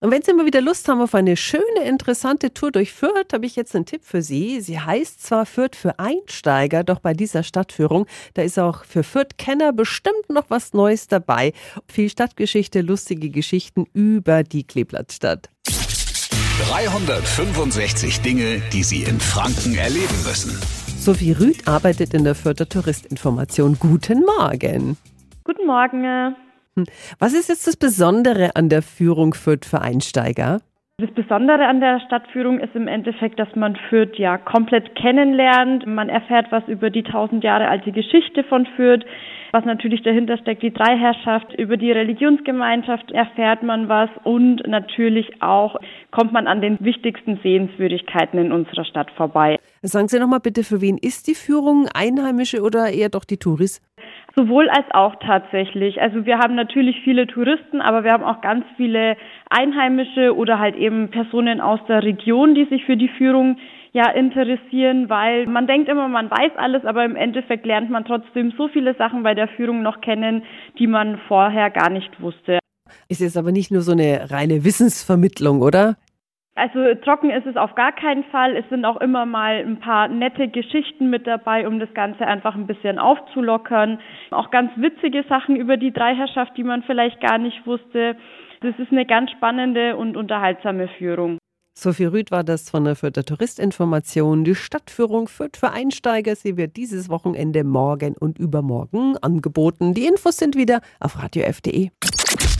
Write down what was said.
Und wenn Sie mal wieder Lust haben auf eine schöne, interessante Tour durch Fürth, habe ich jetzt einen Tipp für Sie. Sie heißt zwar Fürth für Einsteiger, doch bei dieser Stadtführung, da ist auch für Fürth-Kenner bestimmt noch was Neues dabei. Viel Stadtgeschichte, lustige Geschichten über die Kleeblattstadt. 365 Dinge, die Sie in Franken erleben müssen. Sophie Rüth arbeitet in der Fürther Touristinformation. Guten Morgen. Guten Morgen. Was ist jetzt das Besondere an der Führung Fürth für Einsteiger? Das Besondere an der Stadtführung ist im Endeffekt, dass man Fürth ja komplett kennenlernt. Man erfährt was über die tausend Jahre alte Geschichte von Fürth, was natürlich dahinter steckt, die Dreiherrschaft. Über die Religionsgemeinschaft erfährt man was und natürlich auch kommt man an den wichtigsten Sehenswürdigkeiten in unserer Stadt vorbei. Sagen Sie nochmal bitte, für wen ist die Führung? Einheimische oder eher doch die Touris? Sowohl als auch tatsächlich. Also wir haben natürlich viele Touristen, aber wir haben auch ganz viele Einheimische oder halt eben Personen aus der Region, die sich für die Führung ja interessieren, weil man denkt immer, man weiß alles, aber im Endeffekt lernt man trotzdem so viele Sachen bei der Führung noch kennen, die man vorher gar nicht wusste. Ist jetzt aber nicht nur so eine reine Wissensvermittlung, oder? Also trocken ist es auf gar keinen Fall. Es sind auch immer mal ein paar nette Geschichten mit dabei, um das Ganze einfach ein bisschen aufzulockern. Auch ganz witzige Sachen über die Dreiherrschaft, die man vielleicht gar nicht wusste. Das ist eine ganz spannende und unterhaltsame Führung. Sophie Rüth war das von der Fürther Touristinformation. Die Stadtführung Fürth für Einsteiger. Sie wird dieses Wochenende morgen und übermorgen angeboten. Die Infos sind wieder auf radiof.de.